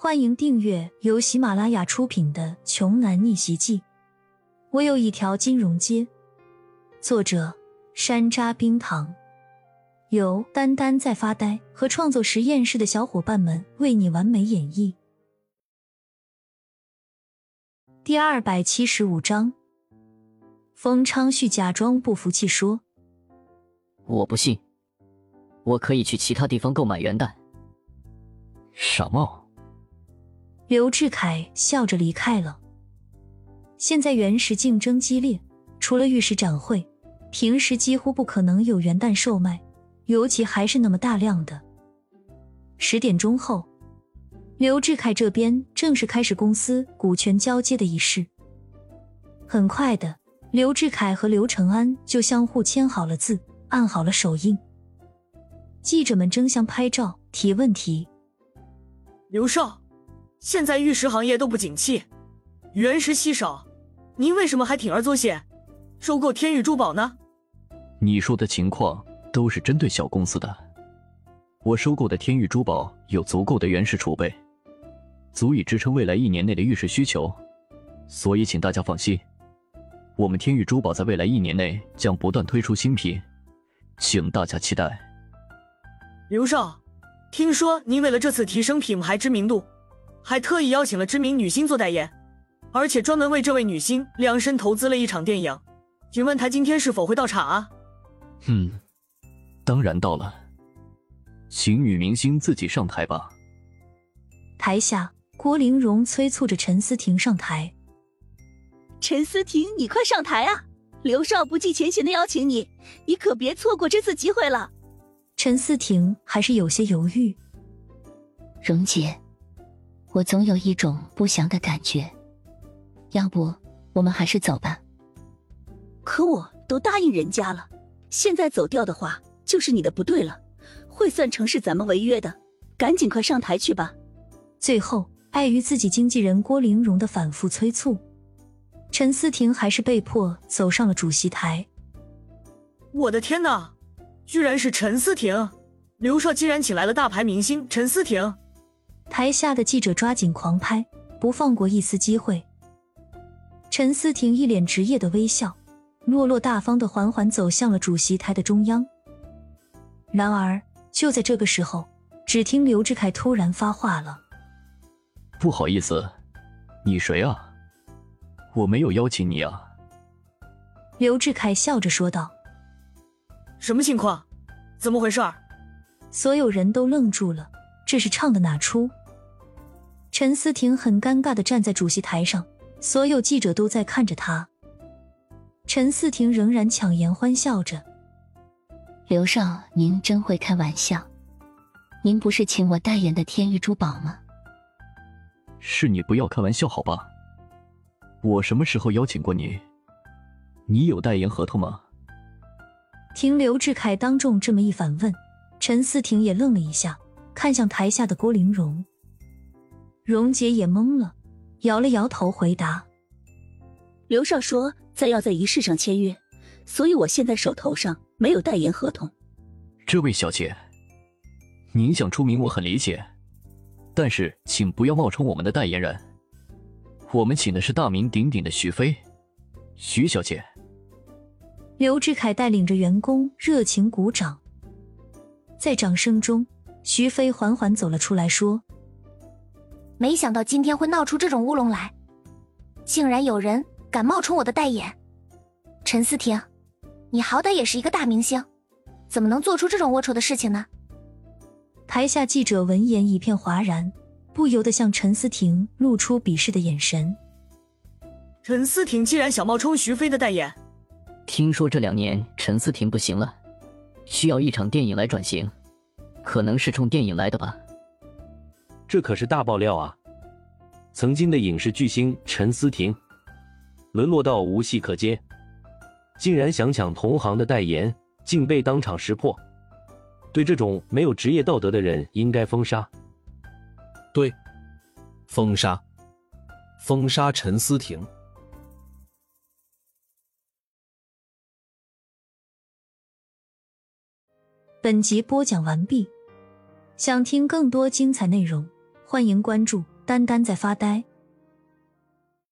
欢迎订阅由喜马拉雅出品的《穷男逆袭记》。我有一条金融街。作者：山楂冰糖，由丹丹在发呆和创作实验室的小伙伴们为你完美演绎。第二百七十五章，封昌旭假装不服气说：“我不信，我可以去其他地方购买元旦。”傻帽。刘志凯笑着离开了。现在原石竞争激烈，除了玉石展会，平时几乎不可能有元旦售卖，尤其还是那么大量的。十点钟后，刘志凯这边正式开始公司股权交接的仪式。很快的，刘志凯和刘成安就相互签好了字，按好了手印。记者们争相拍照、提问题。刘少。现在玉石行业都不景气，原石稀少，您为什么还铤而走险，收购天宇珠宝呢？你说的情况都是针对小公司的，我收购的天宇珠宝有足够的原石储备，足以支撑未来一年内的玉石需求，所以请大家放心，我们天宇珠宝在未来一年内将不断推出新品，请大家期待。刘少，听说您为了这次提升品牌知名度。还特意邀请了知名女星做代言，而且专门为这位女星量身投资了一场电影。请问她今天是否会到场啊？嗯，当然到了，请女明星自己上台吧。台下，郭玲蓉催促着陈思婷上台。陈思婷，你快上台啊！刘少不计前嫌的邀请你，你可别错过这次机会了。陈思婷还是有些犹豫。蓉姐。我总有一种不祥的感觉，要不我们还是走吧。可我都答应人家了，现在走掉的话就是你的不对了，会算成是咱们违约的。赶紧快上台去吧。最后，碍于自己经纪人郭玲蓉的反复催促，陈思婷还是被迫走上了主席台。我的天哪，居然是陈思婷！刘少竟然请来了大牌明星陈思婷。台下的记者抓紧狂拍，不放过一丝机会。陈思婷一脸职业的微笑，落落大方的缓缓走向了主席台的中央。然而，就在这个时候，只听刘志凯突然发话了：“不好意思，你谁啊？我没有邀请你啊。”刘志凯笑着说道：“什么情况？怎么回事？”所有人都愣住了，这是唱的哪出？陈思婷很尴尬的站在主席台上，所有记者都在看着她。陈思婷仍然强颜欢笑着：“刘少，您真会开玩笑。您不是请我代言的天玉珠宝吗？是你不要开玩笑好吧？我什么时候邀请过你？你有代言合同吗？”听刘志凯当众这么一反问，陈思婷也愣了一下，看向台下的郭玲蓉。蓉姐也懵了，摇了摇头，回答：“刘少说再要在仪式上签约，所以我现在手头上没有代言合同。”这位小姐，您想出名我很理解，但是请不要冒充我们的代言人。我们请的是大名鼎鼎的徐飞，徐小姐。刘志凯带领着员工热情鼓掌，在掌声中，徐飞缓缓走了出来，说。没想到今天会闹出这种乌龙来，竟然有人敢冒充我的代言。陈思婷，你好歹也是一个大明星，怎么能做出这种龌龊的事情呢？台下记者闻言一片哗然，不由得向陈思婷露出鄙视的眼神。陈思婷竟然想冒充徐飞的代言？听说这两年陈思婷不行了，需要一场电影来转型，可能是冲电影来的吧。这可是大爆料啊！曾经的影视巨星陈思婷，沦落到无戏可接，竟然想抢同行的代言，竟被当场识破。对这种没有职业道德的人，应该封杀。对，封杀，封杀陈思婷。本集播讲完毕，想听更多精彩内容。欢迎关注“丹丹在发呆”。